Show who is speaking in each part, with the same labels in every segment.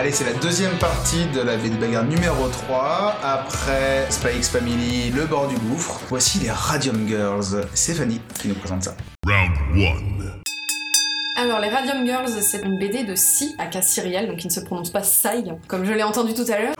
Speaker 1: Allez, c'est la deuxième partie de la BD Bagarre numéro 3. Après Spy X Family, le bord du gouffre. Voici les Radium Girls. C'est Fanny qui nous présente ça.
Speaker 2: Round 1.
Speaker 3: Alors, les Radium Girls, c'est une BD de Si, aka Cyriel, donc qui ne se prononce pas Sai, comme je l'ai entendu tout à l'heure.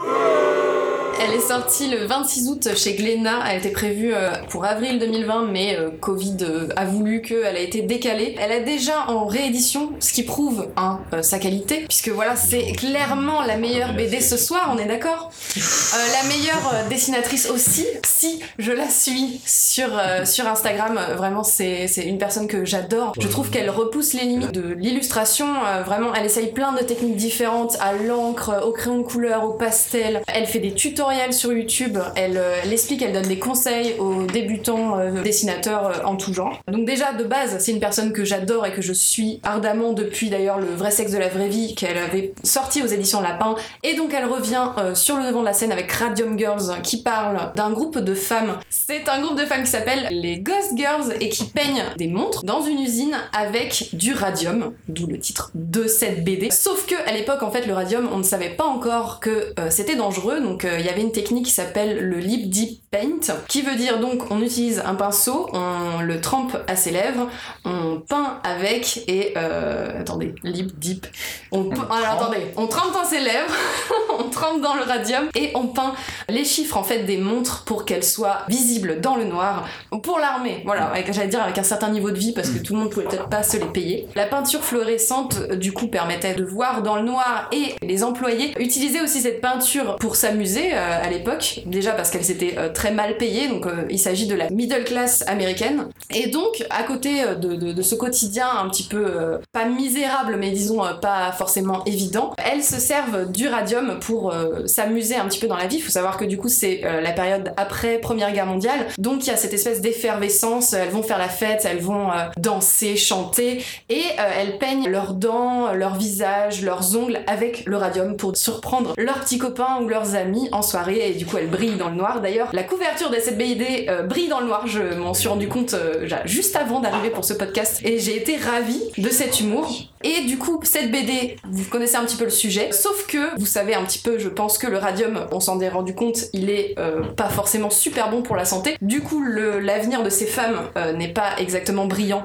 Speaker 3: Elle est sortie le 26 août chez Glénat. Elle était prévue euh, pour avril 2020, mais euh, Covid euh, a voulu qu'elle a été décalée. Elle est déjà en réédition, ce qui prouve un, sa qualité, puisque voilà, c'est clairement la meilleure BD ce soir, on est d'accord? La meilleure dessinatrice aussi, si je la suis sur, sur Instagram, vraiment c'est une personne que j'adore. Je trouve qu'elle repousse les limites de l'illustration, vraiment elle essaye plein de techniques différentes, à l'encre, au crayon de couleur, au pastel. Elle fait des tutoriels sur YouTube. Elle, euh, elle, explique, elle donne des conseils aux débutants euh, dessinateurs euh, en tout genre. Donc déjà de base, c'est une personne que j'adore et que je suis ardemment depuis d'ailleurs le vrai sexe de la vraie vie qu'elle avait sorti aux éditions Lapin. Et donc elle revient sur le devant de la scène avec Radium Girls qui parle d'un groupe de femmes. C'est un groupe de femmes qui s'appelle les Ghost Girls et qui peignent des montres dans une usine avec du radium, d'où le titre de cette BD. Sauf que à l'époque en fait le radium on ne savait pas encore que c'était dangereux donc il y avait une technique qui s'appelle le lip deep paint, qui veut dire donc on utilise un pinceau, on le trempe à ses lèvres, on peint avec et euh, attendez, lip deep, on, alors, attendez, on trempe dans ses lèvres, on trempe dans le radium et on peint les chiffres en fait des montres pour qu'elles soient visibles dans le noir pour l'armée. Voilà, j'allais dire avec un certain niveau de vie parce que tout le monde pouvait peut-être pas se les payer. La peinture fluorescente du coup permettait de voir dans le noir et les employés utilisaient aussi cette peinture pour s'amuser. Euh, à l'époque, déjà parce qu'elles étaient euh, très mal payées, donc euh, il s'agit de la middle class américaine. Et donc, à côté de, ce quotidien un petit peu, pas misérable, mais disons pas forcément évident, elles se servent du radium pour s'amuser un petit peu dans la vie. Il faut savoir que du coup, c'est la période après Première Guerre mondiale, donc il y a cette espèce d'effervescence, elles vont faire la fête, elles vont danser, chanter, et elles peignent leurs dents, leur visage, leurs ongles avec le radium pour surprendre leurs petits copains ou leurs amis en et du coup elle brille dans le noir. D'ailleurs, la couverture de cette BD euh, brille dans le noir, je m'en suis rendu compte euh, juste avant d'arriver pour ce podcast et j'ai été ravie de cet humour. Et du coup, cette BD, vous connaissez un petit peu le sujet, sauf que vous savez un petit peu, je pense que le radium, on s'en est rendu compte, il est euh, pas forcément super bon pour la santé. Du coup, l'avenir de ces femmes n'est pas exactement brillant,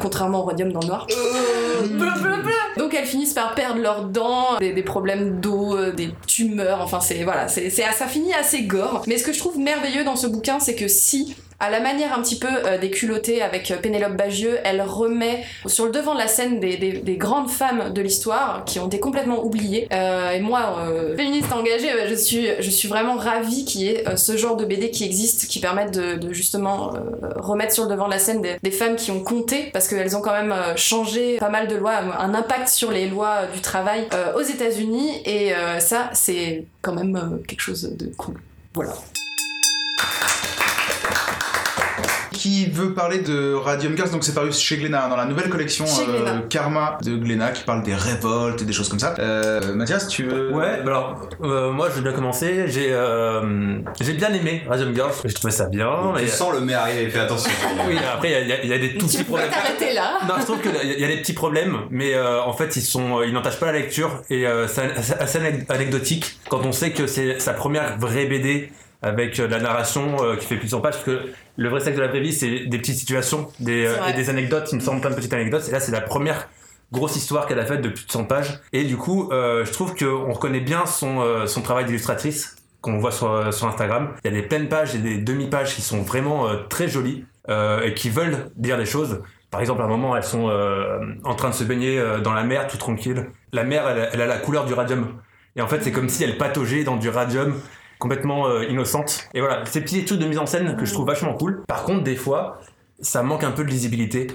Speaker 3: contrairement au radium dans le noir. Donc elles finissent par perdre leurs dents, des, des problèmes d'eau, des tumeurs, enfin c'est voilà, c'est ça finit assez gore. Mais ce que je trouve merveilleux dans ce bouquin, c'est que si à la manière un petit peu euh, des culottés avec euh, Pénélope Bagieux, elle remet sur le devant de la scène des, grandes femmes de l'histoire qui ont été complètement oubliées. Euh, et moi, féministe engagée, je, suis, je suis vraiment ravie qu'il y ait ce genre de BD qui existe, qui permettent de, justement remettre sur le devant de la scène des, femmes qui ont compté, parce qu'elles ont quand même changé pas mal de lois, un impact sur les lois du travail aux États-Unis, et ça, c'est quand même quelque chose de cool. Voilà
Speaker 1: qui veut parler de Radium Girls, donc c'est paru chez Glénat, dans la nouvelle collection euh, Karma de Glénat, qui parle des révoltes et des choses comme ça. Euh, Mathias, tu veux
Speaker 4: Ouais, bah alors euh, moi je vais bien commencer. J'ai j'ai bien aimé Radium Girls, je trouvais ça bien.
Speaker 5: Tu sens le mais arriver, fais attention.
Speaker 4: oui, après il y, a des tout petits problèmes.
Speaker 3: t'arrêter là.
Speaker 4: Non, je trouve qu'il y, a des petits problèmes, mais en fait ils sont, ils n'entachent pas la lecture et c'est assez anecdotique quand on sait que c'est sa première vraie BD avec la narration qui fait plus de 100 pages parce que le vrai sexe de la vraie vie, c'est des petites situations des, euh, et des anecdotes. Il me semble plein de petites anecdotes. Et là, c'est la première grosse histoire qu'elle a faite de plus de 100 pages. Et du coup, euh, je trouve qu'on reconnaît bien son, euh, son travail d'illustratrice qu'on voit sur, sur Instagram. Il y a des pleines pages et des demi-pages qui sont vraiment très jolies et qui veulent dire des choses. Par exemple, à un moment, elles sont en train de se baigner dans la mer, tout tranquille. La mer, elle, elle a la couleur du radium. Et en fait, c'est comme si elle pataugeait dans du radium complètement euh, innocente. Et voilà, ces petits trucs de mise en scène que je trouve vachement cool. Par contre, des fois, ça manque un peu de lisibilité.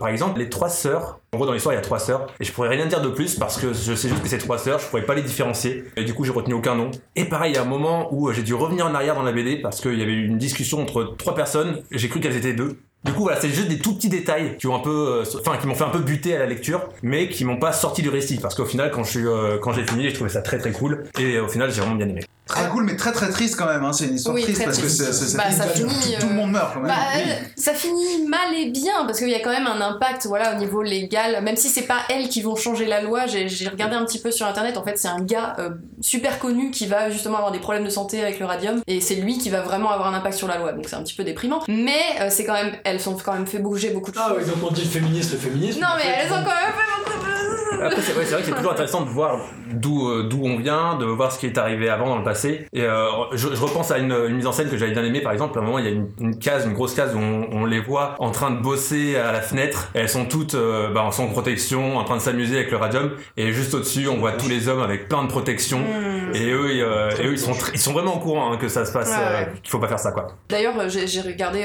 Speaker 4: Par exemple, les trois sœurs. En gros, dans l'histoire, il y a trois sœurs. Et je pourrais rien dire de plus parce que je sais juste que ces trois sœurs, je pourrais pas les différencier. Et du coup, j'ai retenu aucun nom. Et pareil, il y a un moment où j'ai dû revenir en arrière dans la BD parce qu'il y avait une discussion entre trois personnes. J'ai cru qu'elles étaient deux. Du coup, voilà, c'est juste des tout petits détails qui ont un peu, euh, qui m'ont fait un peu buter à la lecture, mais qui m'ont pas sorti du récit. Parce qu'au final, quand je euh, quand j'ai fini, j'ai trouvé ça très très cool. Et au final, j'ai vraiment bien aimé.
Speaker 1: Très cool, mais très très triste quand même. Hein. C'est une histoire
Speaker 3: Oui,
Speaker 1: triste parce
Speaker 3: triste.
Speaker 1: que c'est-
Speaker 3: Bah, ça
Speaker 1: tout,
Speaker 3: finit,
Speaker 1: tout le
Speaker 3: euh,
Speaker 1: monde meurt quand même.
Speaker 3: Bah,
Speaker 1: Oui.
Speaker 3: ça finit mal et bien parce qu'il y a quand même un impact voilà au niveau légal même si c'est pas elles qui vont changer la loi j'ai regardé un petit peu sur internet en fait c'est un gars euh, super connu qui va justement avoir des problèmes de santé avec le radium et c'est lui qui va vraiment avoir un impact sur la loi donc c'est un petit peu déprimant mais euh, c'est quand même elles ont quand même fait bouger beaucoup de
Speaker 2: Ah
Speaker 3: choses
Speaker 2: oui, donc on dit le féminisme, le féminisme.
Speaker 3: non mais elles ont quand même fait beaucoup de
Speaker 4: Après, c'est ouais, vrai que c'est toujours intéressant de voir d'où euh, d'où on vient, de voir ce qui est arrivé avant dans le passé. Et euh, je, je repense à une, une mise en scène que j'avais bien aimée, par exemple. À un moment, il y a une, une case, une grosse case où on, on les voit en train de bosser à la fenêtre. Et elles sont toutes euh, bah, sans protection, en train de s'amuser avec le radium. Et juste au-dessus, on voit tous les hommes avec plein de protection.
Speaker 3: Hmm.
Speaker 4: Et eux, ils, euh, et eux, ils sont, tr- ils sont vraiment au courant hein, que ça se passe,
Speaker 3: Ouais, ouais.
Speaker 4: qu'il faut pas faire ça, quoi.
Speaker 3: D'ailleurs, j'ai regardé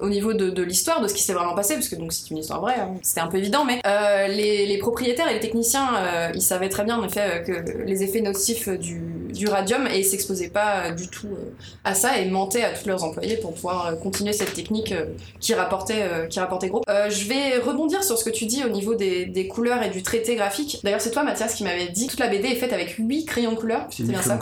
Speaker 3: au niveau de, de l'histoire, de ce qui s'est vraiment passé, parce que donc c'est une histoire vraie, hein, c'était un peu évident, mais les, les propriétaires les techniciens, euh, ils savaient très bien en effet euh, que les effets nocifs du, du radium et ils s'exposaient pas euh, du tout euh, à ça et mentaient à tous leurs employés pour pouvoir euh, continuer cette technique qui rapportait qui rapportait gros. Euh, je vais rebondir sur ce que tu dis au niveau des, des couleurs et du traité graphique. D'ailleurs, c'est toi Mathias qui m'avait dit que toute la BD est faite avec 8 crayons couleur, c'est bien ça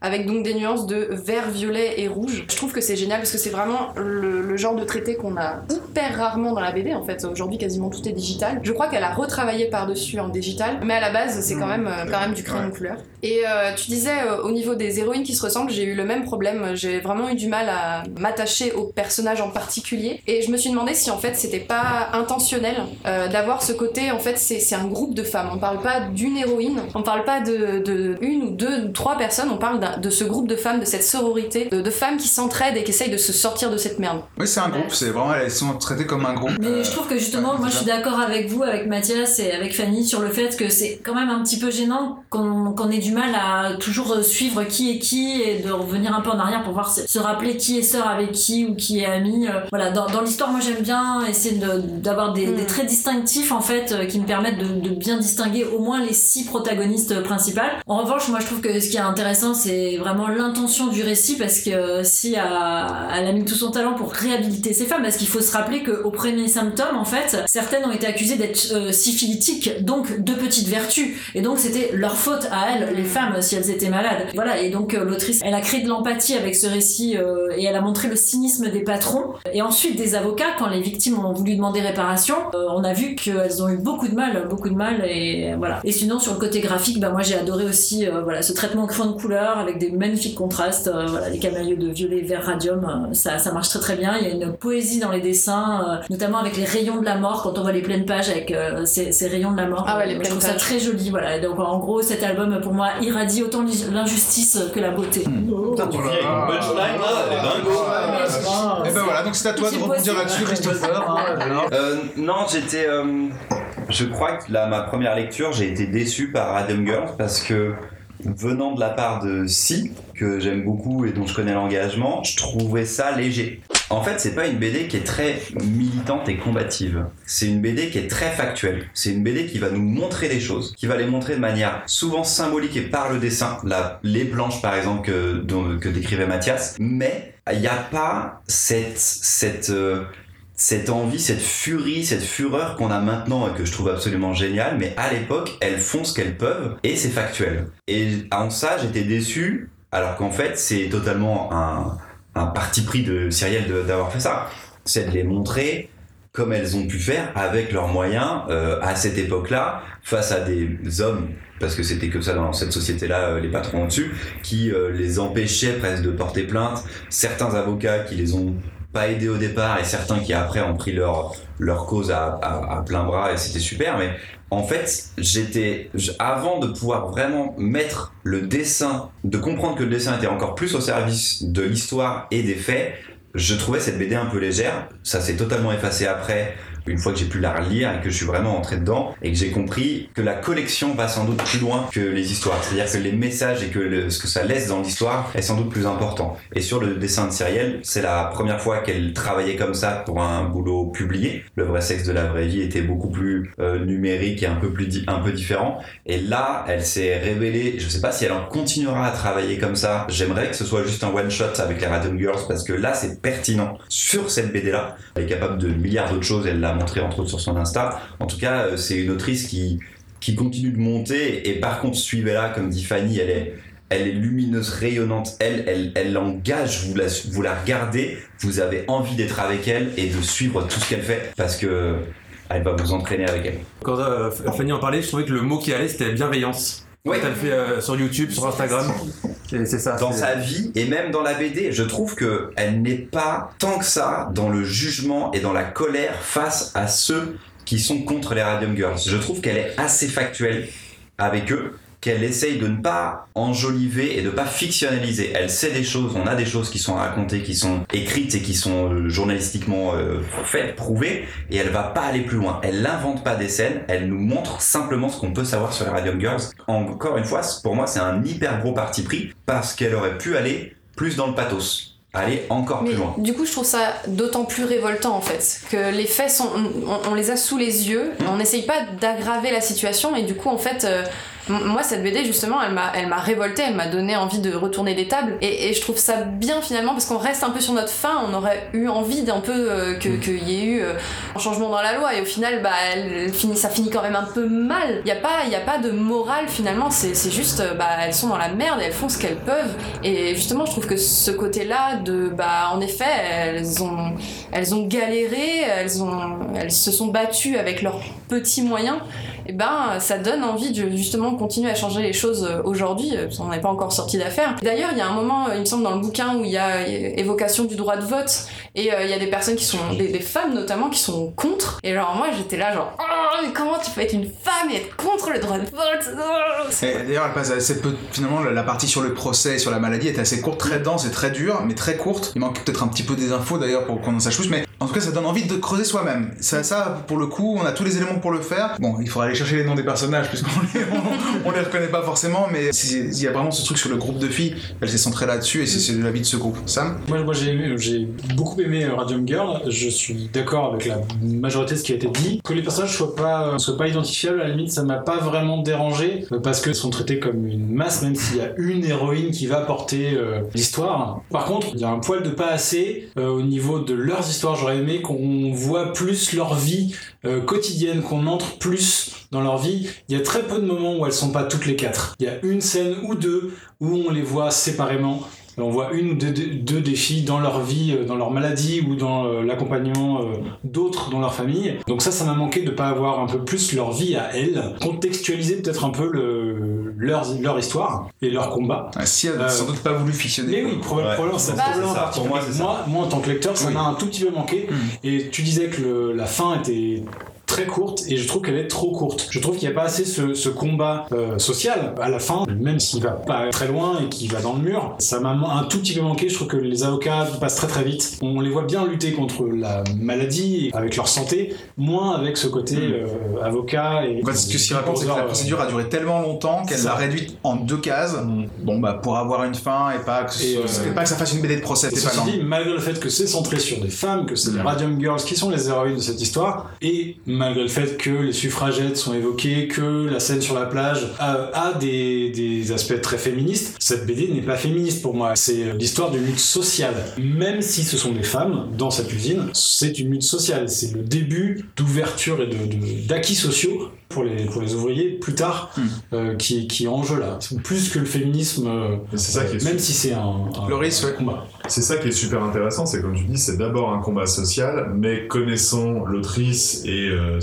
Speaker 3: avec donc des nuances de vert, violet et rouge. Je trouve que c'est génial parce que c'est vraiment le, le genre de traité qu'on a hyper rarement dans la BD en fait. Aujourd'hui quasiment tout est digital. Je crois qu'elle a retravaillé par-dessus en digital, mais à la base c'est quand même, euh, quand même du crayon de couleur. Et euh, tu disais euh, au niveau des héroïnes qui se ressemblent, j'ai eu le même problème. J'ai vraiment eu du mal à m'attacher au personnage en particulier. Et je me suis demandé si en fait c'était pas intentionnel euh, d'avoir ce côté, en fait c'est un groupe de femmes. On parle pas d'une héroïne, on parle pas de, de une ou deux ou trois personnes, on parle de ce groupe de femmes, de cette sororité, de, de femmes qui s'entraident et qui essayent de se sortir de cette merde.
Speaker 1: Oui, c'est un groupe, c'est vraiment, elles sont traitées comme un groupe.
Speaker 6: Mais
Speaker 1: Euh,
Speaker 6: je trouve que justement, moi je suis d'accord avec vous, avec Mathias et avec Fanny sur le fait que c'est quand même un petit peu gênant qu'on qu'on ait du mal à toujours euh, suivre qui est qui et de revenir un peu en arrière pour voir se, rappeler qui est sœur avec qui ou qui est ami. Euh, Voilà, dans, dans l'histoire, moi j'aime bien essayer de- d'avoir des,
Speaker 3: Mm.
Speaker 6: des traits distinctifs en fait euh, qui me permettent de, de bien distinguer au moins les six protagonistes principales. En revanche, moi je trouve que ce qui est intéressant, c'est vraiment l'intention du récit parce que si a- elle a mis tout son talent pour réhabiliter ces femmes, parce qu'il faut se rappeler qu'au premier symptôme, en fait, certaines ont été accusées d'être euh, syphilitiques, donc de petites vertus, et donc c'était leur faute à elles, les femmes, si elles étaient malades. Voilà, et donc euh, l'autrice, elle a créé de l'empathie avec ce récit euh, et elle a montré le cynisme des patrons. Et ensuite, des avocats, quand les victimes ont voulu demander réparation, euh, on a vu qu'elles ont eu beaucoup de mal, beaucoup de mal, et voilà. Et sinon, sur le côté graphique, bah moi j'ai adoré aussi euh, voilà ce traitement crayon de couleur avec des magnifiques contrastes, voilà les camailleux de violet, vert, radium, ça, ça marche très très bien. Il y a une poésie dans les dessins, notamment avec les rayons de la mort quand on voit les pleines pages avec ces, ces rayons de la mort.
Speaker 3: Ah ouais, les pleines
Speaker 6: Je trouve ça très joli, voilà. Et donc en gros, cet album pour moi irradie autant l'injustice que la beauté.
Speaker 2: Putain, tu
Speaker 1: Oh là
Speaker 2: viens avec
Speaker 1: là.
Speaker 2: une punchline là, elle est dingo.
Speaker 6: Ah,
Speaker 1: Et ben voilà, donc c'est à toi de rebondir là-dessus, Christopher. hein.
Speaker 5: Euh, non, j'étais. euh, je crois que là, ma première lecture, j'ai été déçu par Radium Girls parce que venant de la part de Si, que j'aime beaucoup et dont je connais l'engagement, je trouvais ça léger. En fait, c'est pas une BD qui est très militante et combative. C'est une BD qui est très factuelle. C'est une BD qui va nous montrer des choses, qui va les montrer de manière souvent symbolique et par le dessin. Les planches, par exemple, que décrivait Mathias. Mais il n'y a pas cette, cette, euh, cette envie, cette furie, cette fureur qu'on a maintenant et que je trouve absolument géniale, mais à l'époque, elles font ce qu'elles peuvent et c'est factuel. Et en ça, j'étais déçu, alors qu'en fait, c'est totalement un, parti pris de Cyrielle d'avoir fait ça. C'est de les montrer comme elles ont pu faire avec leurs moyens euh, à cette époque-là, face à des hommes, parce que c'était que ça dans cette société-là, euh, les patrons au-dessus, qui euh, les empêchaient presque de porter plainte, certains avocats qui les ont pas aidés au départ et certains qui après ont pris leur, leur cause à, à, à plein bras et c'était super, mais en fait, j'étais, avant de pouvoir vraiment mettre le dessin, de comprendre que le dessin était encore plus au service de l'histoire et des faits, je trouvais cette BD un peu légère. Ça s'est totalement effacé après, une fois que j'ai pu la relire et que je suis vraiment entré dedans et que j'ai compris que la collection va sans doute plus loin que les histoires. C'est-à-dire que les messages et que ce que ça laisse dans l'histoire est sans doute plus important. Et sur le dessin de Cyrielle, c'est la première fois qu'elle travaillait comme ça pour un boulot publié. Le vrai sexe de la vraie vie était beaucoup plus euh, numérique et un peu plus un peu différent. Et là, elle s'est révélée. Je sais pas si elle en continuera à travailler comme ça. J'aimerais que ce soit juste un one shot avec les Radium Girls parce que là, c'est pertinent sur cette BD là. Elle est capable de milliards d'autres choses. Elle l'a montré entre autres sur son Insta. En tout cas, euh, c'est une autrice qui continue de monter et par contre suivez-la comme dit Fanny elle est elle est lumineuse, rayonnante, elle, elle, elle engage, vous la, vous regardez, vous avez envie d'être avec elle et de suivre tout ce qu'elle fait parce que elle va vous entraîner avec elle.
Speaker 4: Quand euh, Fanny en parlait, je trouvais que le mot qui allait c'était bienveillance.
Speaker 5: Ouais.
Speaker 4: Elle fait euh, sur YouTube, sur Instagram, c'est ça.
Speaker 5: dans
Speaker 4: c'est-
Speaker 5: sa vie et même dans la BD, je trouve que elle n'est pas tant que ça dans le jugement et dans la colère face à ceux qui sont contre les Radium Girls. Je trouve qu'elle est assez factuelle avec eux, qu'elle essaye de ne pas enjoliver et de pas fictionnaliser. Elle sait des choses, on a des choses qui sont racontées, qui sont écrites et qui sont euh, journalistiquement euh, faites, prouvées, et elle va pas aller plus loin. Elle n'invente pas des scènes, elle nous montre simplement ce qu'on peut savoir sur les Radium Girls. Encore une fois, pour moi, c'est un hyper gros parti pris parce qu'elle aurait pu aller plus dans le pathos, aller encore
Speaker 3: Mais
Speaker 5: plus loin.
Speaker 3: du coup, je trouve ça d'autant plus révoltant en fait que les faits sont, on, on les a sous les yeux, on n'essaye pas d'aggraver la situation et du coup, en fait, euh, moi cette BD justement, elle m'a, elle m'a révolté, elle m'a donné envie de retourner des tables. Et, et je trouve ça bien finalement parce qu'on reste un peu sur notre fin, on aurait eu envie d'un peu euh, que qu'il y ait eu euh, un changement dans la loi. Et au final, bah, elle finit, ça finit quand même un peu mal. Il y a pas, il y a pas de morale finalement, c'est, c'est juste, euh, bah, elles sont dans la merde, et elles font ce qu'elles peuvent. Et justement, je trouve que ce côté-là de, bah, en effet, elles ont, elles ont galéré, elles ont, elles se sont battues avec leurs petits moyens. Et ben, ça donne envie de justement continuer à changer les choses euh, aujourd'hui. euh, parce qu'on n'est pas encore sorti d'affaire. D'ailleurs, il y a un moment, euh, il me semble, dans le bouquin où il y a évocation du droit de vote et euh, il y a des personnes qui sont, des, des femmes notamment, qui sont contre. Et genre moi, j'étais là genre, oh, mais comment tu peux être une femme et être contre le droit de vote? Oh,
Speaker 1: D'ailleurs, elle passe assez peu. Finalement, la- la partie sur le procès et sur la maladie est assez courte, très dense et très dure, mais très courte. Il manque peut-être un petit peu des infos d'ailleurs pour qu'on en sache plus, mais en tout cas, ça donne envie de creuser soi-même. Ça, ça, pour le coup, on a tous les éléments pour le faire. Bon, il faudra aller chercher les noms des personnages puisqu'on les, on, les reconnaît pas forcément, mais il y a vraiment ce truc sur le groupe de filles. Elle s'est centrée là-dessus et c'est la vie de ce groupe. Sam?
Speaker 2: Moi, moi j'ai beaucoup aimé euh, Radium Girl. Je suis d'accord avec la majorité de ce qui a été dit. Que les personnages soient pas, euh, soient pas identifiables, à la limite, ça m'a pas vraiment dérangé euh, parce qu'ils sont traités comme une masse, même s'il y a une héroïne qui va porter l'histoire. Par contre, il y a un poil de pas assez au niveau de leurs histoires. J'aurais aimé qu'on voit plus leur vie euh, quotidienne, qu'on entre plus dans leur vie. Il y a très peu de moments où elles sont pas toutes les quatre. Il y a une scène ou deux où on les voit séparément. On voit une ou deux, des filles dans leur vie, euh, dans leur maladie ou dans euh, l'accompagnement d'autres dans leur famille. Donc ça, ça m'a manqué de pas avoir un peu plus leur vie à elles, contextualiser peut-être un peu le, leur, leur histoire et leur combat.
Speaker 1: Ah, Si elle a
Speaker 2: Euh,
Speaker 1: sans doute pas voulu fictionner.
Speaker 2: Mais oui, proba-
Speaker 5: Ouais.
Speaker 2: probablement, c'est
Speaker 3: Bah,
Speaker 2: probablement
Speaker 5: ça. Pour moi, ça.
Speaker 2: moi, moi, en tant que lecteur, ça
Speaker 1: Oui.
Speaker 2: m'a un tout petit peu manqué.
Speaker 1: Hmm.
Speaker 2: Et tu disais que le- la fin était très courte et je trouve qu'elle est trop courte. Je trouve qu'il n'y a pas assez ce, ce combat euh, social à la fin, même s'il va pas très loin et qu'il va dans le mur. Ça m'a un tout petit peu manqué. Je trouve que les avocats passent très très vite. On les voit bien lutter contre la maladie avec leur santé, moins avec ce côté
Speaker 1: Hmm.
Speaker 2: euh, avocat et.
Speaker 1: En fait, ce que s'y raconte, c'est que la procédure a duré tellement longtemps qu'elle l'a réduite en deux cases. Bon, bah, pour avoir une fin et pas que, ce
Speaker 2: Et,
Speaker 1: soit-
Speaker 2: euh,
Speaker 1: et pas que ça fasse une BD de procès. C'est pas
Speaker 2: dit, malgré le fait que c'est centré sur des femmes, que c'est les
Speaker 1: Mm.
Speaker 2: Radium Girls qui sont les héroïnes de cette histoire, et malgré le fait que les suffragettes sont évoquées, que la scène sur la plage a, a des, des aspects très féministes, cette BD n'est pas féministe pour moi. C'est l'histoire d'une lutte sociale. Même si ce sont des femmes dans cette usine, c'est une lutte sociale. C'est le début d'ouverture et de- de- d'acquis sociaux pour les, pour les ouvriers plus tard
Speaker 1: Mm.
Speaker 2: euh, qui, qui est en jeu là. Plus que le féminisme, euh,
Speaker 7: Et c'est ça qui est
Speaker 2: même si c'est un, un-
Speaker 1: Loris,
Speaker 2: un
Speaker 1: ouais.
Speaker 2: combat.
Speaker 7: C'est ça qui est super intéressant, c'est comme tu dis, c'est d'abord un combat social, mais connaissant l'autrice et euh,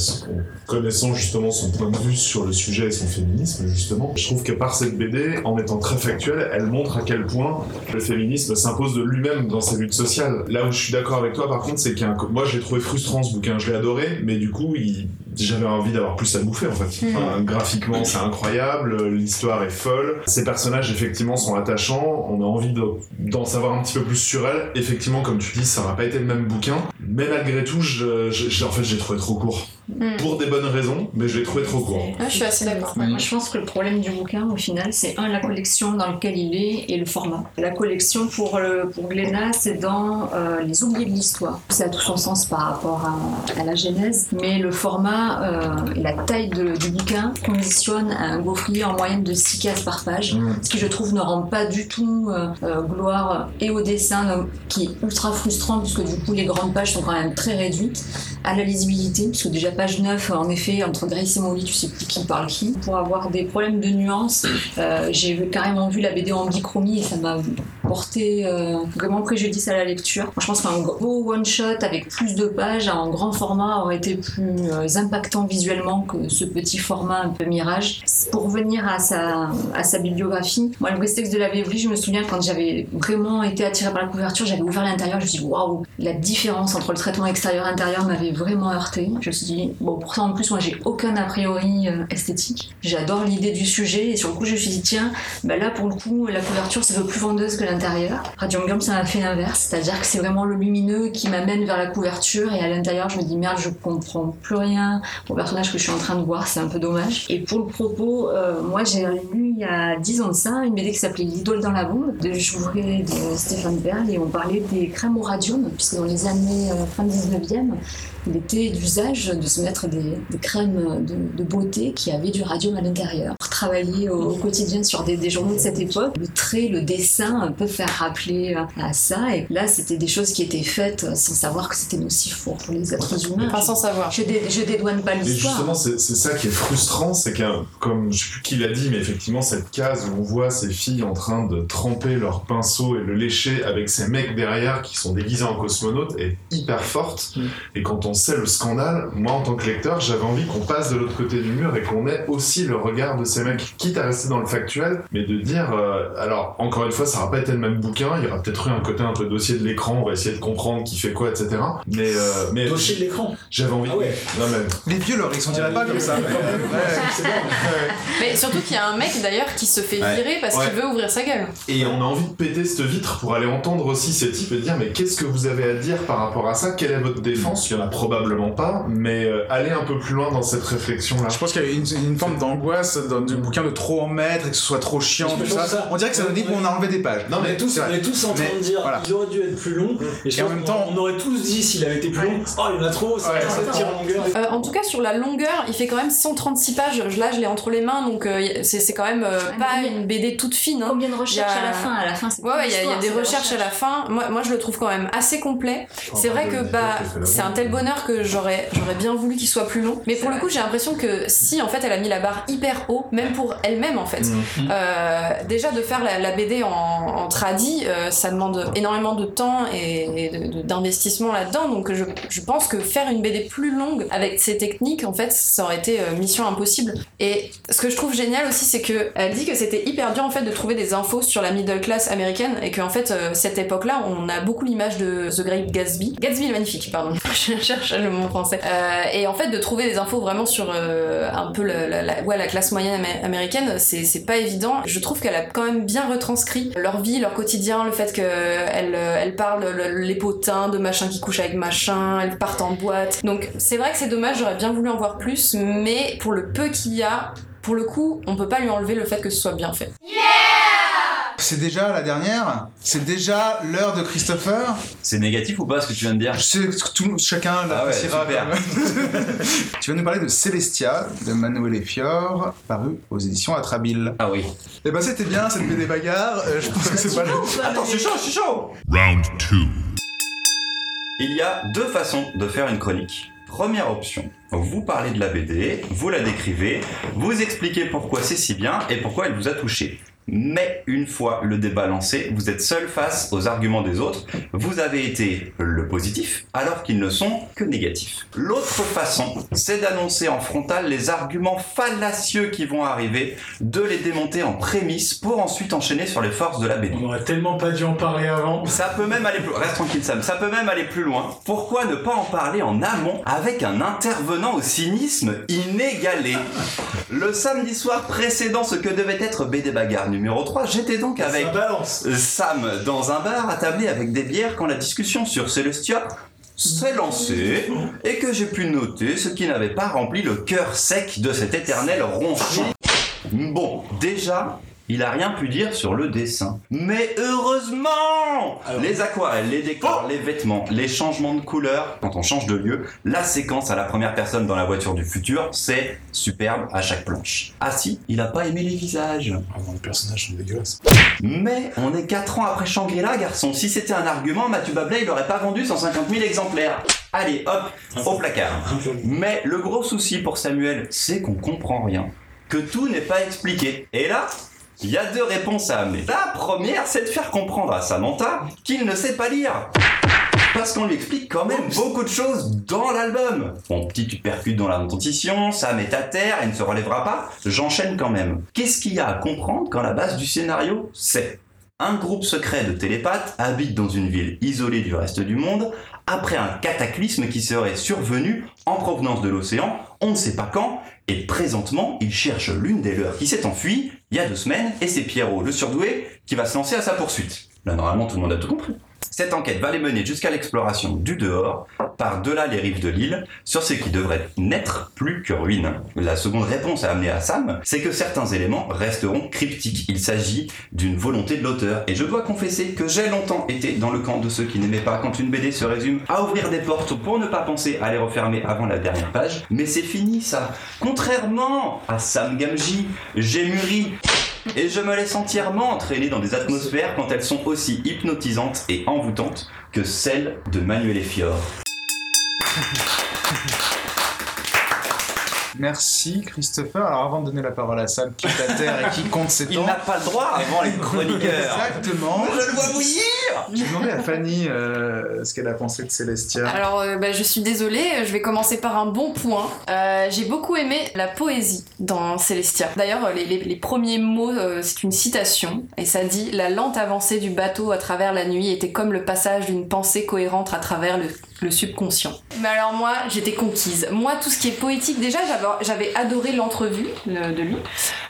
Speaker 7: connaissant justement son point de vue sur le sujet et son féminisme, justement, je trouve que par cette BD, en étant très factuelle, elle montre à quel point le féminisme s'impose de lui-même dans ses luttes sociales. Là où je suis d'accord avec toi, par contre, c'est qu'un, moi je l'ai trouvé frustrant ce bouquin, je l'ai adoré, mais du coup, il- j'avais envie d'avoir plus à bouffer en fait. Enfin, graphiquement, c'est incroyable, l'histoire est folle, ces personnages effectivement sont attachants, on a envie de- d'en savoir un petit peu plus sur elle. Effectivement, comme tu dis, ça n'aura pas été le même bouquin, mais malgré tout, je, je- je- en fait, j'ai trouvé trop court.
Speaker 3: Hmm.
Speaker 7: Pour des bonnes raisons, mais je l'ai trouvé trop court.
Speaker 3: Ah, je suis assez d'accord.
Speaker 1: Oui.
Speaker 8: Moi, je pense que le problème du bouquin, au final, c'est un, la collection dans laquelle il est et le format. La collection pour, le, pour Glénat, c'est dans euh, Les oubliés de l'histoire. Ça a tout son sens par rapport à, à la genèse, mais le format euh, et la taille de- du bouquin conditionne un gaufrier en moyenne de 6 cases par page,
Speaker 7: Mm.
Speaker 8: ce qui je trouve ne rend pas du tout euh, euh, gloire et au dessin, donc, qui est ultra frustrant puisque du coup les grandes pages sont quand même très réduites, à la lisibilité, puisque déjà page 9, en effet, entre Grace et Molly, tu sais plus qui parle qui. Pour avoir des problèmes de nuances, euh, j'ai carrément vu la BD en bichromie et ça m'a porté euh, vraiment préjudice à la lecture. Je pense qu'un gros one-shot avec plus de pages en grand format aurait été plus euh, impactant visuellement que ce petit format un peu mirage. Pour revenir à sa, à sa bibliographie, moi, le Westex de la Vévry, je me souviens quand j'avais vraiment été attirée par la couverture, j'avais ouvert l'intérieur, je me suis dit waouh, la différence entre le traitement extérieur-intérieur m'avait vraiment heurté. Je me suis dit, bon, pour ça en plus, moi j'ai aucun a priori euh, esthétique. J'adore l'idée du sujet et sur le coup, je me suis dit, tiens, bah là pour le coup, la couverture un peu plus vendeuse que Radium Gum, ça m'a fait l'inverse, c'est-à-dire que c'est vraiment le lumineux qui m'amène vers la couverture et à l'intérieur, je me dis, merde, je comprends plus rien au personnage que je suis en train de voir, c'est un peu dommage. Et pour le propos, euh, moi j'ai lu il y a 10 ans de ça une BD qui s'appelait L'idole dans la bombe de Jouret de Stéphane Berl et on parlait des crèmes au radium, puisque dans les années euh, fin 19e, il était d'usage de se mettre des, crèmes de, beauté qui avaient du radium à l'intérieur. Travailler au, au quotidien sur des, des journaux de cette époque, le trait, le dessin faire rappeler euh, à ça. Et là, c'était des choses qui étaient faites euh, sans savoir que c'était nocif pour, pour les êtres humains.
Speaker 3: Enfin, sans savoir.
Speaker 8: Je, dé- je dédouane pas
Speaker 7: Et
Speaker 8: l'histoire.
Speaker 7: justement, c'est c'est ça qui est frustrant, c'est que, comme je sais plus qui l'a dit, mais effectivement, cette case où on voit ces filles en train de tremper leur pinceau et le lécher avec ces mecs derrière qui sont déguisés en cosmonautes est hyper forte.
Speaker 2: Mm.
Speaker 7: Et quand on sait le scandale, moi en tant que lecteur, j'avais envie qu'on passe de l'autre côté du mur et qu'on ait aussi le regard de ces mecs, quitte à rester dans le factuel, mais de dire, euh, alors encore une fois, ça aura pas été le même bouquin, il y aura peut-être eu un côté un peu dossier de l'écran, on va essayer de comprendre qui fait quoi, etc. Mais, euh, mais
Speaker 2: Dossier de l'écran.
Speaker 7: j'avais envie.
Speaker 2: Ah ouais.
Speaker 7: Non, mais
Speaker 1: Les vieux, leur, ils s'en diraient pas comme ça. mais, ouais.
Speaker 3: Surtout qu'il y a un mec d'ailleurs qui se fait
Speaker 5: Ouais.
Speaker 3: virer parce
Speaker 7: Ouais.
Speaker 3: qu'il veut ouvrir sa gueule.
Speaker 7: Et on a envie de péter cette vitre pour aller entendre aussi ces types et dire mais qu'est-ce que vous avez à dire par rapport à ça? Quelle est votre défense? Il y en a probablement pas, mais euh, allez un peu plus loin dans cette réflexion-là.
Speaker 1: Je pense qu'il y a une, une forme d'angoisse dans du bouquin de trop en mettre et que ce soit trop chiant, tout ça. On dirait que ça nous dit qu'on a enlevé des pages.
Speaker 2: Non, on est tous,
Speaker 1: c'est vrai.
Speaker 2: on est tous en train
Speaker 1: Mais
Speaker 2: de dire
Speaker 1: voilà.
Speaker 2: il aurait dû être plus long. Et, je
Speaker 1: Et en même temps-
Speaker 2: on aurait tous dit s'il avait été plus long. Oh, il y en a trop, ça,
Speaker 1: Ouais,
Speaker 2: ça
Speaker 1: c'est
Speaker 2: tire en longueur.
Speaker 3: Euh, en tout cas, sur la longueur, il fait quand même 136 pages. Là, je l'ai entre les mains, donc euh, c'est quand même euh,
Speaker 8: Ah,
Speaker 3: pas une BD toute fine. hein.
Speaker 8: Combien de recherches
Speaker 3: a-
Speaker 8: à la fin? À la fin, c'est
Speaker 3: Ouais, ouais, il y, a- y des recherches à la fin. Moi, moi, je le trouve quand même assez complet. C'est vrai que bah, c'est un tel bonheur que j'aurais, j'aurais bien voulu qu'il soit plus long. Mais pour le coup, j'ai l'impression que si, en fait, elle a mis la barre hyper haut, même pour elle-même, en fait.
Speaker 7: Mm.
Speaker 3: Euh, déjà, de faire la, la BD en, en tradi, euh, ça demande énormément de temps et, d'investissement là-dedans. Donc, je, pense que faire une BD plus longue avec ces techniques, en fait, ça aurait été euh, mission impossible. Et ce que je trouve génial aussi, c'est que elle dit que c'était hyper dur, en fait, de trouver des infos sur la middle class américaine et qu'en fait, euh, cette époque-là, on a beaucoup l'image de The Great Gatsby. Gatsby le magnifique, pardon. je cherche le mot français. Euh, et en fait, de trouver des infos vraiment sur un peu la, classe moyenne amé- américaine, c'est pas évident. Je trouve qu'elle a quand même bien retranscrit leur vie, leur quotidien, le fait qu'elle elle parle le- les potins de machin qui couche avec machin, elles partent en boîte. Donc c'est vrai que c'est dommage, j'aurais bien voulu en voir plus, mais pour le peu qu'il y a, pour le coup, on peut pas lui enlever le fait que ce soit bien fait.
Speaker 1: C'est déjà la dernière C'est déjà l'heure de Christopher
Speaker 5: C'est négatif ou pas ce que tu viens de dire?
Speaker 1: Je sais que tout, chacun
Speaker 5: Ah ouais, super.
Speaker 1: comme- tu vas nous parler de Célestia, de Manuel Fior, paru aux éditions Atrabile.
Speaker 5: Ah oui.
Speaker 1: Eh ben c'était bien cette BD bagarre, euh, je pense que c'est pas le...
Speaker 5: Attends, je suis chaud, je suis chaud
Speaker 9: Round 2.
Speaker 5: Il y a deux façons de faire une chronique. Première option, vous parlez de la BD, vous la décrivez, vous expliquez pourquoi c'est si bien et pourquoi elle vous a touché. Mais une fois le débat lancé, vous êtes seul face aux arguments des autres, vous avez été le positif alors qu'ils ne sont que négatifs. L'autre façon, c'est d'annoncer en frontal les arguments fallacieux qui vont arriver, de les démonter en prémisse pour ensuite enchaîner sur les forces de la BD.
Speaker 2: On aurait tellement pas dû en parler avant.
Speaker 5: Ça peut même aller plus reste tranquille Sam, ça peut même aller plus loin. Pourquoi ne pas en parler en amont avec un intervenant au cynisme inégalé? Le samedi soir précédent ce que devait être BD Bagarre numéro 3, j'étais donc avec. Sam dans un bar attablé avec des bières quand la discussion sur Celestia s'est lancée et que j'ai pu noter ce qui n'avait pas rempli le cœur sec de cet éternel ronchon. Bon, déjà, il a rien pu dire sur le dessin. Mais heureusement
Speaker 2: Alors-
Speaker 5: Les aquarelles, les décors, les vêtements, les changements de couleur, quand on change de lieu, la séquence à la première personne dans la voiture du futur, c'est superbe à chaque planche. Ah si, il a pas aimé les visages.
Speaker 2: Ah non, les personnages sont dégueulasses.
Speaker 5: Mais on est 4 ans après Shangri-La, garçon. Si c'était un argument, Mathieu Bablé, il aurait pas vendu 150 000 exemplaires. Allez, hop, au placard. Mais le gros souci pour Samuel, c'est qu'on comprend rien. Que tout n'est pas expliqué. Et là, il y a deux réponses à amener. La première, c'est de faire comprendre à Samantha qu'il ne sait pas lire. Parce qu'on lui explique quand même beaucoup de choses dans l'album. Bon, petit uppercut dans la dentition, Sam est à terre et ne se relèvera pas, j'enchaîne quand même. Qu'est-ce qu'il y a à comprendre quand la base du scénario, c'est un groupe secret de télépathes habite dans une ville isolée du reste du monde après un cataclysme qui serait survenu en provenance de l'océan, on ne sait pas quand, et présentement, ils cherchent l'une des leurs qui s'est enfuie il y a deux semaines, et c'est Pierrot, le surdoué, qui va se lancer à sa poursuite. Là, normalement, tout le monde a tout compris. Cette enquête va les mener jusqu'à l'exploration du dehors, par-delà les rives de l'île, sur ce qui devrait n'être plus que ruine. La seconde réponse à amener à Sam, c'est que certains éléments resteront cryptiques. Il s'agit d'une volonté de l'auteur, et je dois confesser que j'ai longtemps été dans le camp de ceux qui n'aimaient pas quand une BD se résume à ouvrir des portes pour ne pas penser à les refermer avant la dernière page. Mais c'est fini ça. Contrairement à Sam Gamji, j'ai mûri et je me laisse entièrement entraîner dans des atmosphères quand elles sont aussi hypnotisantes et envoûtantes que celles de Manuel Fior.
Speaker 1: Merci Christopher. Alors avant de donner la parole à Sam qui est à terre et qui compte ses
Speaker 5: Il
Speaker 1: temps.
Speaker 5: n'a pas le droit avant les chroniqueurs.
Speaker 1: Exactement.
Speaker 5: Je le vois bouillir
Speaker 1: J'ai demandé à Fanny euh, ce qu'elle a pensé de Célestia.
Speaker 3: Alors, euh, bah, je suis désolée, je vais commencer par un bon point. Euh, J'ai beaucoup aimé la poésie dans Célestia. D'ailleurs, les, les- les premiers mots, euh, c'est une citation, et ça dit La lente avancée du bateau à travers la nuit était comme le passage d'une pensée cohérente à travers le, le subconscient. Mais alors, moi, j'étais conquise. Moi, tout ce qui est poétique, déjà, j'avais- adoré l'entrevue de lui.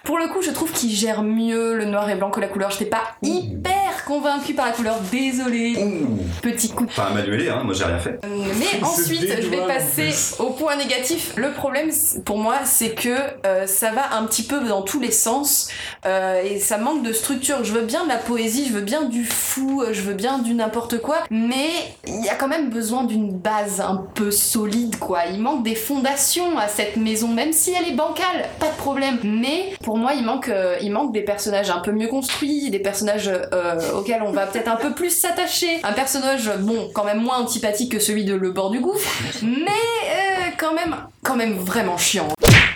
Speaker 3: Pour le coup, je trouve qu'il gère mieux le noir et blanc que la couleur. J'étais pas hyper convaincue par la couleur, désolée. Petit coup
Speaker 5: Enfin, Manuel, hein, moi j'ai rien fait.
Speaker 3: mais ensuite, je vais passer au point négatif. Le problème, pour moi, c'est que euh, ça va un petit peu dans tous les sens euh, et ça manque de structure. Je veux bien de la poésie, je veux bien du fou, euh, je veux bien du n'importe quoi, mais il y a quand même besoin d'une base un peu solide, quoi. Il manque des fondations à cette maison, même si elle est bancale, pas de problème. Mais pour moi, il manque, euh, il manque des personnages un peu mieux construits, des personnages euh, auxquels on va peut-être un peu plus s'attacher. Un personnage, bon, quand même moins antipathique que celui de Le bord du gouffre, mais euh, quand même, quand même vraiment chiant.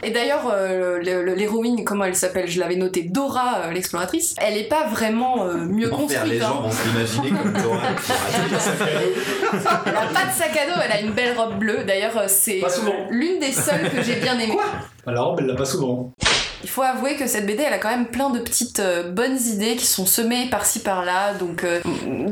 Speaker 3: Et d'ailleurs, euh, le- le- l'héroïne, comment elle s'appelle? Je l'avais noté Dora, euh, l'exploratrice. Elle est pas vraiment euh, mieux construite.
Speaker 5: les
Speaker 3: hein.
Speaker 5: gens vont s'imaginer comme Dora.
Speaker 3: Elle a pas de sac à dos, elle a une belle robe bleue. D'ailleurs, c'est l'une des seules que j'ai bien aimée.
Speaker 2: Bah, La robe, elle l'a pas souvent.
Speaker 3: Il faut avouer que cette BD, elle a quand même plein de petites euh, bonnes idées qui sont semées par-ci par-là. Donc, euh,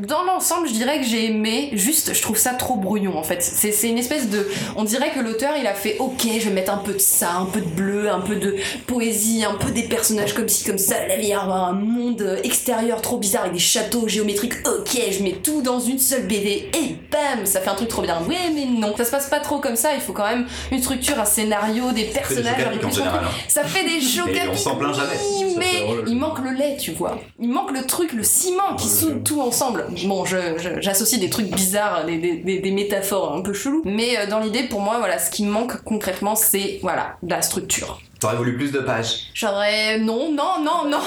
Speaker 3: dans l'ensemble, je dirais que j'ai aimé. Juste, je trouve ça trop brouillon en fait. C'est une espèce de. On dirait que l'auteur, il a fait Ok, je vais mettre un peu de ça, un peu de bleu, un peu de poésie, un peu des personnages comme ci, comme ça. Là, il y a un monde extérieur trop bizarre avec des châteaux géométriques. Ok, je mets tout dans une seule BD. Et bam, ça fait un truc trop bien. Ouais, mais non. Ça se passe pas trop comme ça. Il faut quand même une structure, un scénario, des
Speaker 5: des
Speaker 3: personnages.
Speaker 5: en
Speaker 3: plus
Speaker 5: général. hein.
Speaker 3: ça fait des
Speaker 5: on s'en plaint jamais.
Speaker 3: mais il manque le lait, tu vois. Il manque le truc, le ciment qui soude tout ensemble. Bon, j'associe des trucs bizarres, des, des- des- des métaphores un peu cheloues. Mais euh, dans l'idée, pour moi, voilà, ce qui me manque concrètement, c'est voilà, la structure.
Speaker 5: T'aurais voulu plus de pages.
Speaker 3: J'aurais. Non, non, non, non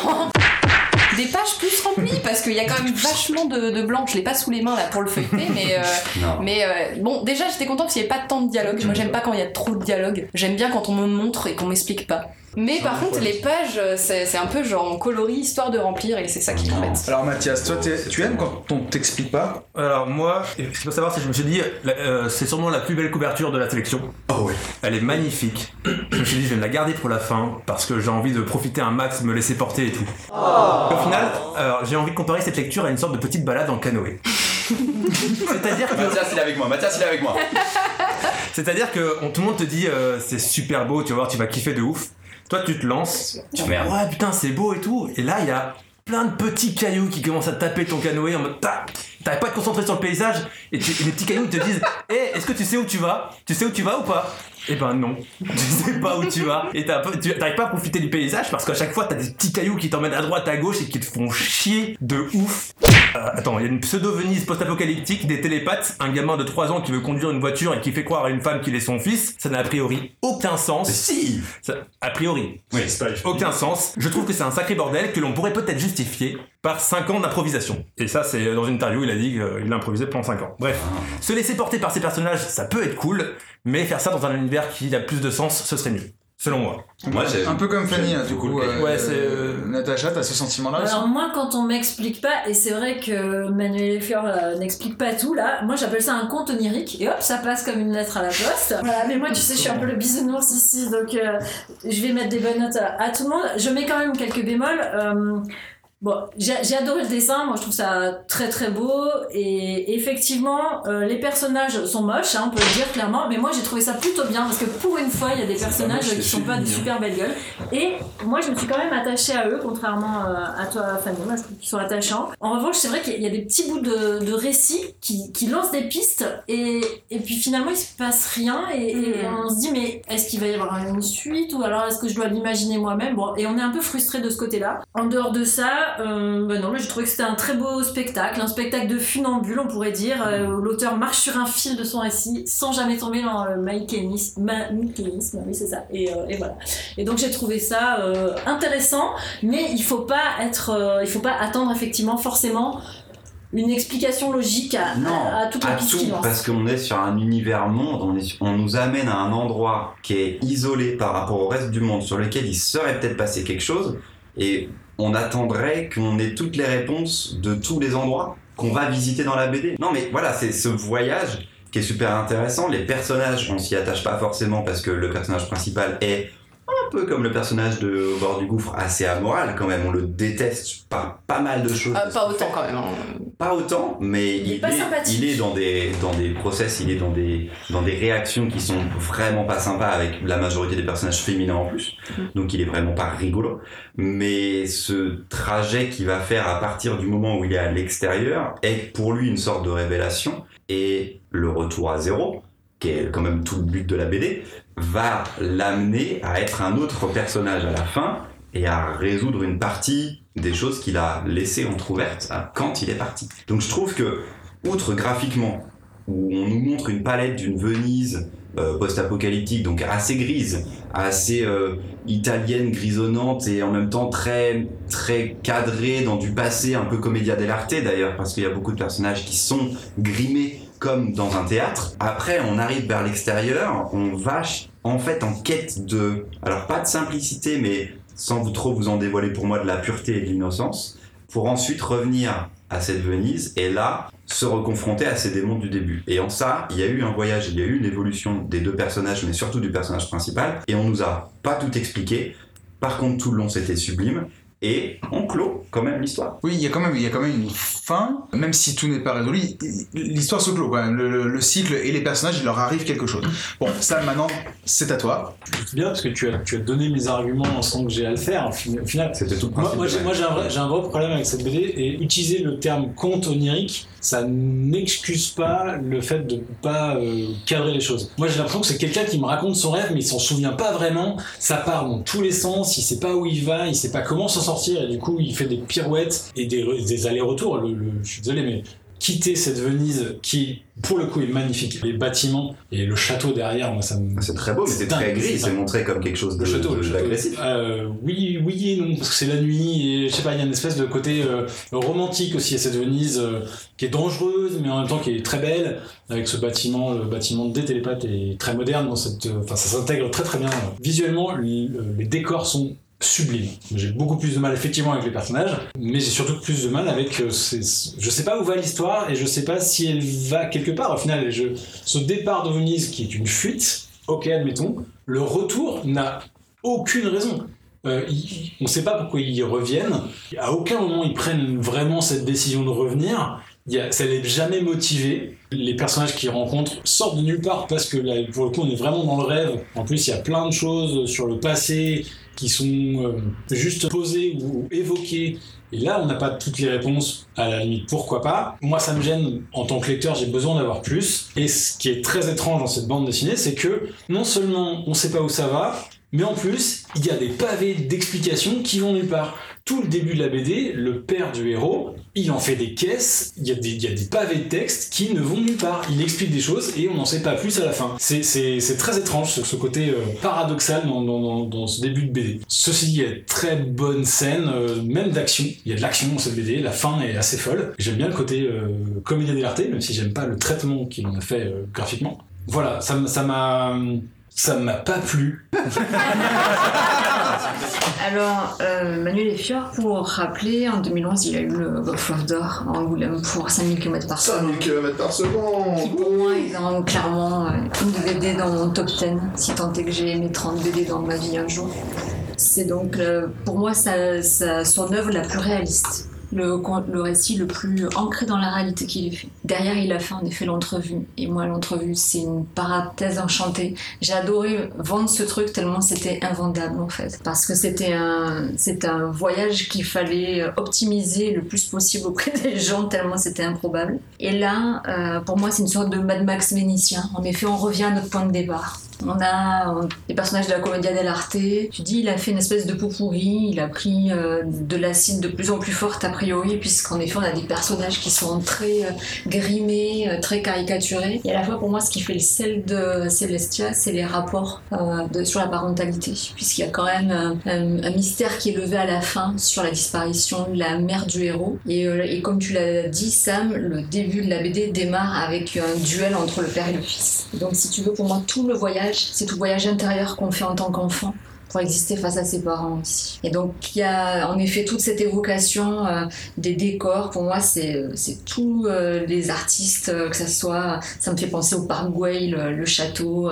Speaker 3: Des pages plus remplies, parce qu'il y a quand même vachement de, de blanc. Je l'ai pas sous les mains là pour le feuilleter, mais. euh, mais euh, bon, déjà j'étais contente qu'il n'y avait pas tant de dialogue. Moi j'aime pas quand il y a trop de dialogue. J'aime bien quand on me montre et qu'on m'explique pas. Mais par contre, les pages, c'est un peu genre on colorie histoire de remplir et c'est ça qui m'embête.
Speaker 1: Alors Mathias, toi tu aimes quand on t'explique pas
Speaker 4: Alors moi, ce qu'il faut savoir, c'est que je me suis dit, euh, c'est sûrement la plus belle couverture de la sélection.
Speaker 5: Oh oui.
Speaker 4: Elle est magnifique. Je me suis dit, je vais me la garder pour la fin parce que j'ai envie de profiter un max, me laisser porter et tout. Au final, alors, j'ai envie de comparer cette lecture à une sorte de petite balade en canoë. C'est-à-dire que,
Speaker 5: Mathias, il est avec moi. Mathias, il est avec moi.
Speaker 4: c'est-à-dire que on- tout le monde te dit, euh, c'est super beau, tu vas voir, tu vas kiffer de ouf. Toi, tu te lances, tu fais, ouais, putain, c'est beau et tout. Et là, il y a plein de petits cailloux qui commencent à taper ton canoë en mode, tac, t'arrives pas à te concentrer sur le paysage et, tu- et les petits cailloux ils te disent, hé, est-ce que tu sais où tu vas? Tu sais où tu vas ou pas? Eh ben non, tu sais pas où tu vas et t'arrives pas à profiter du paysage parce qu'à chaque fois t'as des petits cailloux qui t'emmènent à droite à gauche et qui te font chier de ouf. Euh, attends, il y a une pseudo-Venise post-apocalyptique, des télépathes, un gamin de 3 ans qui veut conduire une voiture et qui fait croire à une femme qu'il est son fils, ça n'a a priori aucun
Speaker 5: Mais
Speaker 4: sens.
Speaker 5: si
Speaker 4: Ça- a priori,
Speaker 5: Oui.
Speaker 7: C'est pas
Speaker 4: aucun sens. Je trouve que c'est un sacré bordel que l'on pourrait peut-être justifier par 5 ans d'improvisation. Et ça, c'est dans une interview, il a dit qu'il a improvisé pendant 5 ans. Bref, se laisser porter par ces personnages, ça peut être cool, mais faire ça dans un univers qui a plus de sens, ce serait mieux. Selon moi.
Speaker 5: Moi,
Speaker 1: Un peu comme Fanny, hein, du coup. euh,
Speaker 4: Ouais, c'est, euh,
Speaker 1: Natacha, t'as ce sentiment-là aussi
Speaker 6: Alors moi, quand on m'explique pas, et c'est vrai que Manuel Effior euh, n'explique pas tout là, moi j'appelle ça un conte onirique, et hop, ça passe comme une lettre à la poste. Voilà, mais moi tu sais, je suis un peu le bisounours ici, donc euh, je vais mettre des bonnes notes à, à tout le monde. Je mets quand même quelques bémols. Bon, j'ai adoré le dessin, moi je trouve ça très très beau et effectivement euh, les personnages sont moches, hein, on peut le dire clairement, mais moi j'ai trouvé ça plutôt bien parce que pour une fois il y a des personnages
Speaker 7: moche,
Speaker 6: qui sont pas de
Speaker 7: mignon.
Speaker 6: super belles gueules et moi je me suis quand même attachée à eux contrairement euh, à toi Fanny, moi je trouve qu'ils sont attachants. En revanche c'est vrai qu'il y a des petits bouts de, de récits qui, qui lancent des pistes et, et puis finalement il se passe rien et, et
Speaker 3: Mhm.
Speaker 6: on se dit mais est-ce qu'il va y avoir une suite ou alors est-ce que je dois l'imaginer moi-même? Bon et on est un peu frustré de ce côté-là. En dehors de ça, euh, bah non mais je trouvais que c'était un très beau spectacle, un spectacle de funambule on pourrait dire. Euh, où L'auteur marche sur un fil de son récit sans jamais tomber dans le maïkénisme, ma- maïkénisme, oui c'est ça. Et, euh, et voilà. Et donc j'ai trouvé ça euh, intéressant, mais il faut pas être, il faut pas attendre effectivement forcément une explication logique à,
Speaker 5: Non,
Speaker 6: à, à toute la
Speaker 5: à
Speaker 6: piste
Speaker 5: tout,
Speaker 6: qui
Speaker 5: parce qu'on est sur un univers monde, on, est on nous amène à un endroit qui est isolé par rapport au reste du monde, sur lequel il serait peut-être passé quelque chose, et on attendrait qu'on ait toutes les réponses de tous les endroits qu'on va visiter dans la BD. Non mais voilà, c'est ce voyage qui est super intéressant. Les personnages, on s'y attache pas forcément parce que le personnage principal est un peu comme le personnage de Au bord du gouffre, assez amoral quand même. On le déteste par pas mal de choses.
Speaker 3: Ah, pas autant
Speaker 5: fait.
Speaker 3: quand même. hein.
Speaker 5: Pas autant, mais
Speaker 6: Il est
Speaker 5: il,
Speaker 6: pas
Speaker 5: est,
Speaker 6: sympathique.
Speaker 5: il est dans des, dans des process, il est dans des, dans des réactions qui sont vraiment pas sympas avec la majorité des personnages féminins en plus. Donc il est vraiment pas rigolo. Mais ce trajet qu'il va faire à partir du moment où il est à l'extérieur est pour lui une sorte de révélation. Et le retour à zéro, qui est quand même tout le but de la BD, va l'amener à être un autre personnage à la fin et à résoudre une partie des choses qu'il a laissées entrouvertes hein, quand il est parti. Donc je trouve que, outre graphiquement, où on nous montre une palette d'une Venise euh, post-apocalyptique, donc assez grise, assez euh, italienne, grisonnante et en même temps très très cadrée dans du passé, un peu commedia dell'arte d'ailleurs, parce qu'il y a beaucoup de personnages qui sont grimés comme dans un théâtre. Après, on arrive vers l'extérieur, on va en fait en quête de, alors pas de simplicité, mais sans vous trop vous en dévoiler pour moi, de la pureté et de l'innocence, pour ensuite revenir à cette Venise et là se reconfronter à ces démons du début. Et en ça, il y a eu un voyage, il y a eu une évolution des deux personnages, mais surtout du personnage principal, et on nous a pas tout expliqué. Par contre, tout le long, c'était sublime. Et on clôt quand même l'histoire.
Speaker 1: Oui, il y a quand même, il y a quand même une fin, même si tout n'est pas résolu. L'histoire se clôt quand même. Le, le- le cycle et les personnages, il leur arrive quelque chose. Bon, ça maintenant, c'est à toi.
Speaker 2: C'est bien parce que tu as, tu as donné mes arguments sans que j'ai à le faire. Au fin- au final,
Speaker 5: C'était tout le
Speaker 2: moi,
Speaker 5: principe.
Speaker 2: moi, j'ai, un un vrai problème avec cette BD et utiliser le terme conte onirique, ça n'excuse pas le fait de pas euh, cadrer les choses. Moi, j'ai l'impression que c'est quelqu'un qui me raconte son rêve, mais il s'en souvient pas vraiment. Ça part dans tous les sens, il sait pas où il va, il sait pas comment s'en sortir, et du coup, il fait des pirouettes et des, des allers-retours. Le- le- je suis désolé, mais quitter cette Venise qui, pour le coup, est magnifique. Les bâtiments et le château derrière, moi, ça me.
Speaker 5: C'est très beau, mais c'est très gris,
Speaker 2: c'est
Speaker 5: montré comme quelque chose de,
Speaker 2: Le château,
Speaker 5: de-
Speaker 2: le château.
Speaker 5: d'agressif.
Speaker 2: Euh, oui, oui et non, parce que c'est la nuit et je sais pas, il y a une espèce de côté euh, romantique aussi à cette Venise euh, qui est dangereuse, mais en même temps qui est très belle, avec ce bâtiment, le bâtiment des télépathes est très moderne dans cette, enfin ça s'intègre très très bien. Visuellement, les, les décors sont sublimes. J'ai beaucoup plus de mal effectivement avec les personnages, mais j'ai surtout plus de mal avec, euh, ces- je sais pas où va l'histoire et je sais pas si elle va quelque part. Au final, ce départ de Venise qui est une fuite, ok admettons, le retour n'a aucune raison. Euh, on ne sait pas pourquoi ils reviennent. À aucun moment ils prennent vraiment cette décision de revenir. Ça n'est jamais motivé. Les personnages qu'ils rencontrent sortent de nulle part parce que là, pour le coup, on est vraiment dans le rêve. En plus, il y a plein de choses sur le passé qui sont euh, juste posées ou, ou évoquées. Et là, on n'a pas toutes les réponses. À la limite, pourquoi pas? Moi, ça me gêne. En tant que lecteur, j'ai besoin d'avoir plus. Et ce qui est très étrange dans cette bande dessinée, c'est que non seulement on sait pas où ça va, mais en plus, il y a des pavés d'explications qui vont nulle part. Tout le début de la BD, le père du héros, il en fait des caisses, il y, a des, pavés de texte qui ne vont nulle part. Il explique des choses et on n'en sait pas plus à la fin. C'est- très étrange ce, ce côté euh, paradoxal dans, ce début de BD. Ceci dit, il y a de très bonnes scènes, euh, même d'action. Il y a de l'action dans cette BD, la fin est assez folle. J'aime bien le côté euh, comédie dell'arte, même si j'aime pas le traitement qu'il en a fait euh, graphiquement. Voilà, ça m'a... Ça m'a pas plu.
Speaker 8: Alors, euh, Manuel Effior, pour rappeler, en 2011, il a eu le Golf d'Or à Angoulême pour 5000 km par
Speaker 7: 5000 km par seconde
Speaker 8: pour moi clairement euh, une BD dans mon top 10, si tant est que j'ai aimé 30 BD dans ma vie un jour. C'est donc euh, pour moi son œuvre la plus réaliste. Le, le récit le plus ancré dans la réalité qu'il ait fait. Derrière, il a fait en effet l'entrevue. Et moi, l'entrevue, c'est une parenthèse enchantée. J'ai adoré vendre ce truc tellement c'était invendable en fait. Parce que c'était un, c'est un voyage qu'il fallait optimiser le plus possible auprès des gens tellement c'était improbable. Et là, euh, pour moi, c'est une sorte de Mad Max vénitien. En effet, on revient à notre point de départ. On a les personnages de la Commedia dell'arte. Tu dis, il a fait une espèce de pot. Il a pris euh, de l'acide de plus en plus forte a priori, puisqu'en effet, on a des personnages qui sont très euh, grimés, euh, très caricaturés. Et à la fois, pour moi, ce qui fait le sel de Celestia, c'est les rapports sur la parentalité, puisqu'il y a quand même un, mystère qui est levé à la fin sur la disparition de la mère du héros. Et comme tu l'as dit, Sam, le début de la BD démarre avec un duel entre le père et le fils. Donc, si tu veux, pour moi, tout le voyage, c'est tout voyage intérieur qu'on fait en tant qu'enfant pour exister face à ses parents aussi. Et donc il y a en effet toute cette évocation euh, des décors. Pour moi, c'est tous euh, les artistes, euh, que ça soit, ça me fait penser au Parc Güell, le, château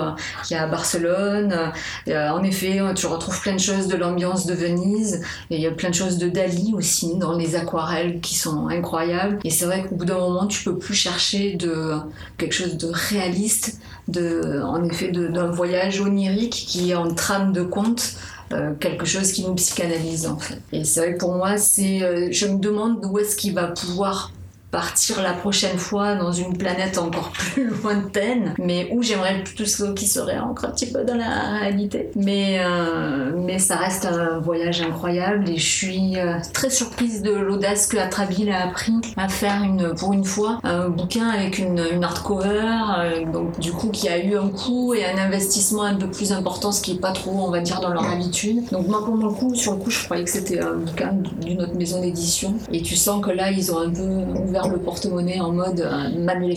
Speaker 8: y a à Barcelone. En effet, tu retrouves plein de choses de l'ambiance de Venise. Et il y a plein de choses de Dali aussi dans les aquarelles qui sont incroyables. Et c'est vrai qu'au bout d'un moment, tu peux plus chercher de quelque chose de réaliste, de, en effet, d'un voyage onirique qui est en trame de conte. euh, quelque chose qui nous psychanalyse en fait. Et c'est vrai pour moi, c'est, euh, je me demande d'où est-ce qu'il va pouvoir partir la prochaine fois dans une planète encore plus lointaine, mais où j'aimerais plutôt qu'il serait encore un petit peu dans la réalité. Mais, euh, mais ça reste un voyage incroyable et je suis euh, très surprise de l'audace que Atrabile a appris à faire une, pour une fois un bouquin avec une, une hardcover, euh, donc du coup qui a eu un coût et un investissement un peu plus important, ce qui est pas trop, on va dire, dans leur habitude. Donc moi pour mon coup, sur le coup, je croyais que c'était un bouquin d'une autre maison d'édition et tu sens que là, ils ont un peu ouvert le porte-monnaie en mode euh, Manuel.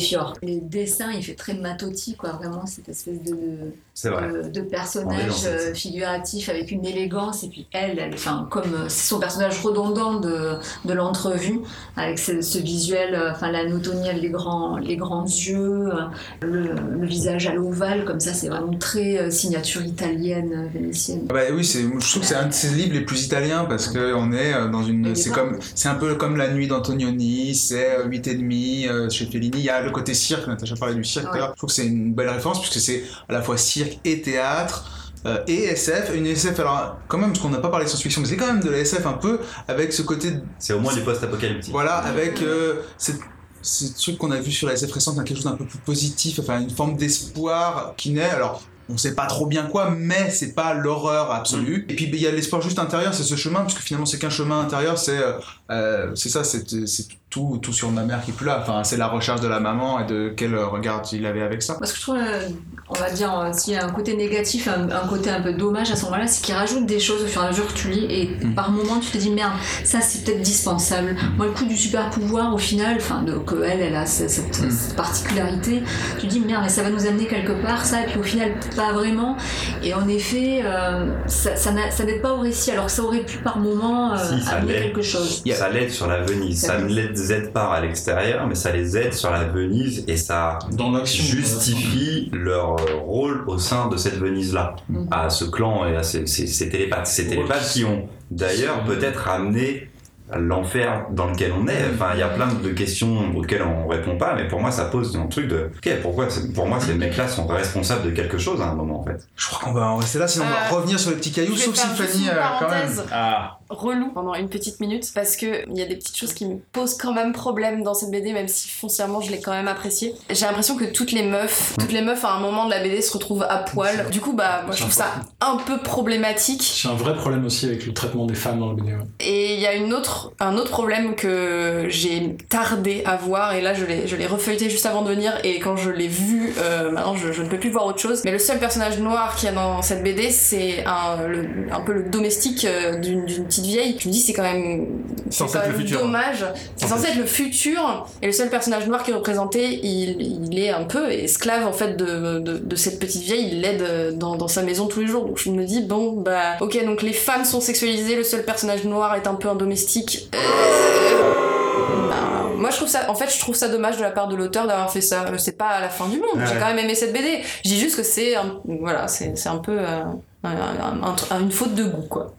Speaker 8: Les dessins, il fait très matotti, quoi, vraiment cette espèce de,
Speaker 5: vrai.
Speaker 8: de, de personnage euh, figuratif avec une élégance et puis elle, elle enfin comme euh, c'est son personnage redondant de, de l'entrevue avec ce, ce visuel, euh, enfin l'anotomie, les grands, les grands yeux, euh, le, le visage à l'ovale comme ça, c'est vraiment très euh, signature italienne, euh, vénitienne.
Speaker 1: Bah oui, je trouve que c'est un de ses livres les plus italiens parce que on est euh, dans une, c'est comme, c'est un peu comme la nuit d'Antonioni, c'est euh, 8 et demi euh, chez Fellini. Il y a le côté cirque, Natacha parlait du cirque.
Speaker 8: Ouais.
Speaker 1: Je trouve que c'est une belle référence puisque c'est à la fois cirque et théâtre. euh, et SF, une SF alors quand même parce qu'on n'a pas parlé de science-fiction mais c'est quand même de la SF un peu avec ce côté
Speaker 5: C'est au moins du post-apocalyptique.
Speaker 1: voilà, avec euh, cette- ce truc qu'on a vu sur la SF récente, hein, quelque chose d'un peu plus positif, enfin une forme d'espoir qui naît. Alors, on sait pas trop bien quoi, mais c'est pas l'horreur absolue. Et puis il y a l'espoir juste intérieur, c'est ce chemin, parce que finalement c'est qu'un chemin intérieur, c'est euh, euh, c'est ça, c'est c'est tout, tout sur ma mère qui est plus là. Enfin, c'est la recherche de la maman et de quel regard il avait avec ça.
Speaker 8: Parce que je trouve, euh, on va dire, euh, s'il y a un côté négatif, un, un côté un peu dommage à ce moment-là, c'est qu'il rajoute des choses au fur et à mesure que tu lis, et
Speaker 1: Mm.
Speaker 8: par moment tu te dis merde, ça c'est peut-être dispensable. Moi, le coup du super pouvoir, au final, enfin, que elle, elle a cette,
Speaker 1: Mm.
Speaker 8: cette particularité, tu te dis merde, mais ça va nous amener quelque part, ça, et puis au final, pas vraiment. Et en effet, euh, ça, ça n'a- ça n'aide pas au récit, alors que ça aurait pu par moment euh,
Speaker 5: Si,
Speaker 8: amener quelque chose.
Speaker 1: Yeah.
Speaker 5: Ça l'aide sur la Venise.
Speaker 8: Ça
Speaker 5: Ça ne les aide pas à l'extérieur, mais ça les aide sur la Venise et ça
Speaker 2: Dans
Speaker 5: justifie leur euh, rôle au sein de cette Venise-là,
Speaker 8: Mhm.
Speaker 5: à ce clan et à ces, ces- ces télépathes. Ces télépathes qui ont d'ailleurs peut-être amené l'enfer dans lequel on est. Enfin, il y a plein de questions auxquelles on répond pas, mais pour moi, ça pose un truc de, ok, pourquoi, c'est- pour moi, ces mecs-là sont responsables de quelque chose à un moment, en fait?
Speaker 1: Je crois qu'on va en rester là, sinon on va
Speaker 3: Euh,
Speaker 1: revenir sur les petits cailloux, sauf si Fanny, euh, quand même. Ah.
Speaker 3: relou pendant une petite minute parce que il y a des petites choses qui me posent quand même problème dans cette BD même si foncièrement je l'ai quand même appréciée. J'ai l'impression que toutes les meufs, toutes les meufs à un moment de la BD se retrouvent à poil. Du coup bah moi je trouve ça un peu problématique.
Speaker 2: J'ai un vrai problème aussi avec le traitement des femmes dans le BD. ouais.
Speaker 3: Et il y a une autre, un autre problème que j'ai tardé à voir, et là je l'ai, je l'ai refeuilleté juste avant de venir, et quand je l'ai vu, euh, maintenant je, je ne peux plus voir autre chose. Mais le seul personnage noir qu'il y a dans cette BD, c'est un, le- un peu le domestique euh, d'une, d'une petite vieille. Je me dis, c'est quand même, c'est
Speaker 4: Censé
Speaker 3: quand même
Speaker 4: futur.
Speaker 3: dommage. C'est
Speaker 4: Censé
Speaker 3: censé être le futur, et le seul personnage noir qui est représenté, il, il est un peu esclave en fait de, de, de cette petite vieille, il l'aide dans, dans sa maison tous les jours. Donc je me dis, bon, bah, ok, donc les femmes sont sexualisées, le seul personnage noir est un peu un domestique. Euh, bah, moi je trouve ça, en fait, je trouve ça dommage de la part de l'auteur d'avoir fait ça. C'est pas la fin du monde. J'ai quand même aimé cette BD. Je dis juste que c'est, un- voilà, c'est c'est un peu euh, un- un- un- une faute de goût, quoi.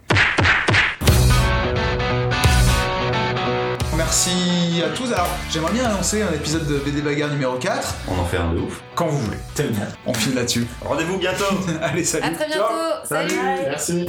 Speaker 1: Merci à tous. Alors, j'aimerais bien annoncer un épisode de BD Bagarre numéro 4.
Speaker 5: On en fait un de ouf.
Speaker 1: Quand vous voulez.
Speaker 2: Tellement.
Speaker 1: On file là-dessus.
Speaker 5: Rendez-vous bientôt
Speaker 1: Allez, salut.
Speaker 3: À très bientôt. Salut.
Speaker 7: Merci.